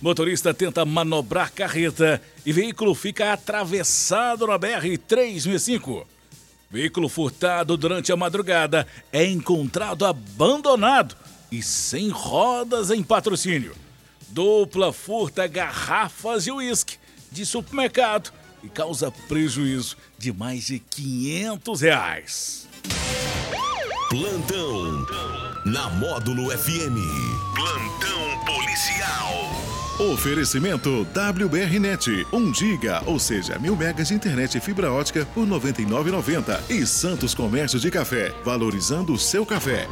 Motorista tenta manobrar carreta e veículo fica atravessado na BR-365. Veículo furtado durante a madrugada é encontrado abandonado e sem rodas em patrocínio. Dupla furta garrafas de uísque de supermercado e causa prejuízo de mais de 500 reais. Plantão na Módulo FM. Oferecimento WBRnet, 1 giga, ou seja, mil megas de internet e fibra ótica por R$ 99,90. E Santos Comércio de Café, valorizando o seu café.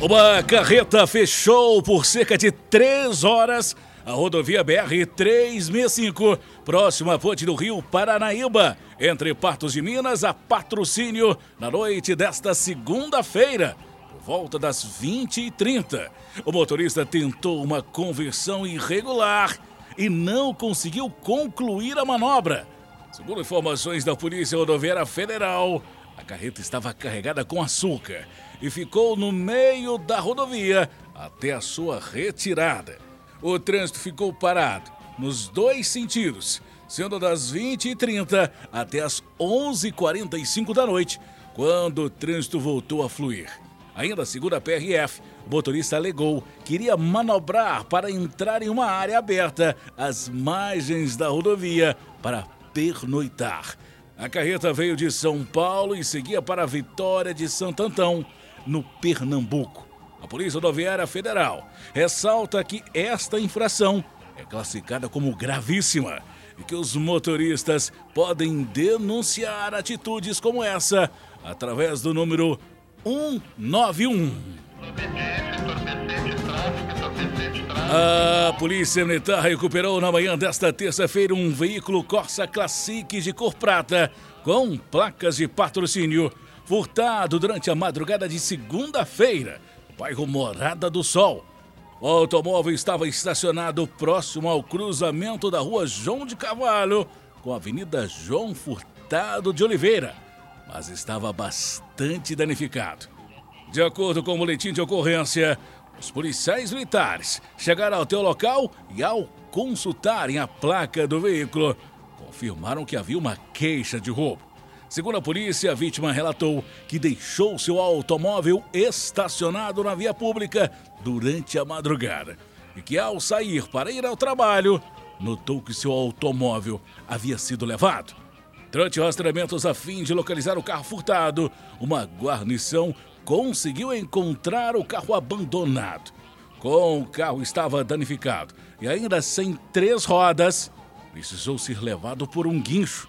Uma carreta fechou por cerca de três horas a rodovia BR-365, próxima à ponte do Rio Paranaíba, entre Patos de Minas a Patrocínio, na noite desta segunda-feira volta das 20h30. O motorista tentou uma conversão irregular e não conseguiu concluir a manobra. Segundo informações da Polícia Rodoviária Federal, a carreta estava carregada com açúcar e ficou no meio da rodovia até a sua retirada. O trânsito ficou parado nos dois sentidos, sendo das 20h30 até as 11h45 da noite, quando o trânsito voltou a fluir. Ainda segundo a PRF, o motorista alegou que iria manobrar para entrar em uma área aberta às margens da rodovia para pernoitar. A carreta veio de São Paulo e seguia para a Vitória de Santo Antão, no Pernambuco. A Polícia Rodoviária Federal ressalta que esta infração é classificada como gravíssima e que os motoristas podem denunciar atitudes como essa através do número 191. A Polícia Militar recuperou na manhã desta terça-feira um veículo Corsa Classic de cor prata com placas de patrocínio furtado durante a madrugada de segunda-feira no bairro Morada do Sol. O automóvel estava estacionado próximo ao cruzamento da rua João de Cavalho com a Avenida João Furtado de Oliveira mas estava bastante danificado. De acordo com o boletim de ocorrência, os policiais militares chegaram ao teu local e, ao consultarem a placa do veículo, confirmaram que havia uma queixa de roubo. Segundo a polícia, a vítima relatou que deixou seu automóvel estacionado na via pública durante a madrugada e que, ao sair para ir ao trabalho, notou que seu automóvel havia sido levado. Durante rastreamentos a fim de localizar o carro furtado, uma guarnição conseguiu encontrar o carro abandonado. Com o carro estava danificado e ainda sem três rodas, precisou ser levado por um guincho.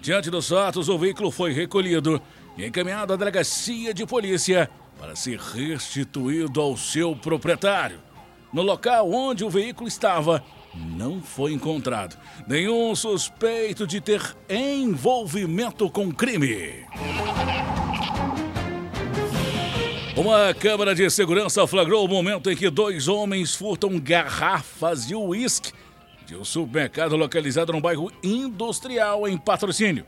Diante dos fatos, o veículo foi recolhido e encaminhado à delegacia de polícia para ser restituído ao seu proprietário. No local onde o veículo estava, não foi encontrado nenhum suspeito de ter envolvimento com crime. Uma câmera de segurança flagrou o momento em que dois homens furtam garrafas de uísque de um supermercado localizado no bairro industrial em patrocínio.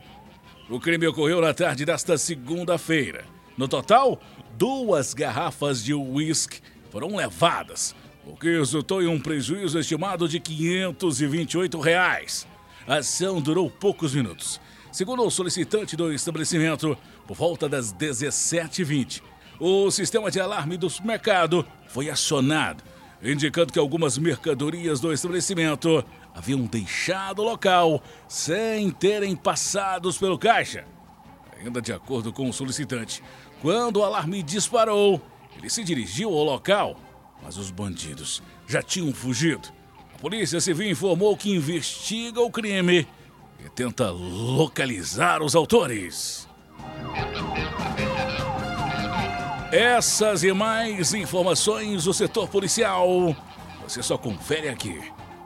O crime ocorreu na tarde desta segunda-feira. No total, duas garrafas de uísque foram levadas o que resultou em um prejuízo estimado de 528 reais. A ação durou poucos minutos. Segundo o solicitante do estabelecimento, por volta das 17h20, o sistema de alarme do supermercado foi acionado, indicando que algumas mercadorias do estabelecimento haviam deixado o local sem terem passados pelo caixa. Ainda de acordo com o solicitante, quando o alarme disparou, ele se dirigiu ao local mas os bandidos já tinham fugido. A Polícia Civil informou que investiga o crime e tenta localizar os autores. Essas e mais informações do setor policial você só confere aqui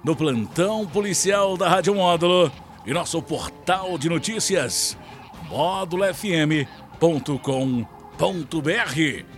no plantão policial da Rádio Módulo e nosso portal de notícias módulofm.com.br.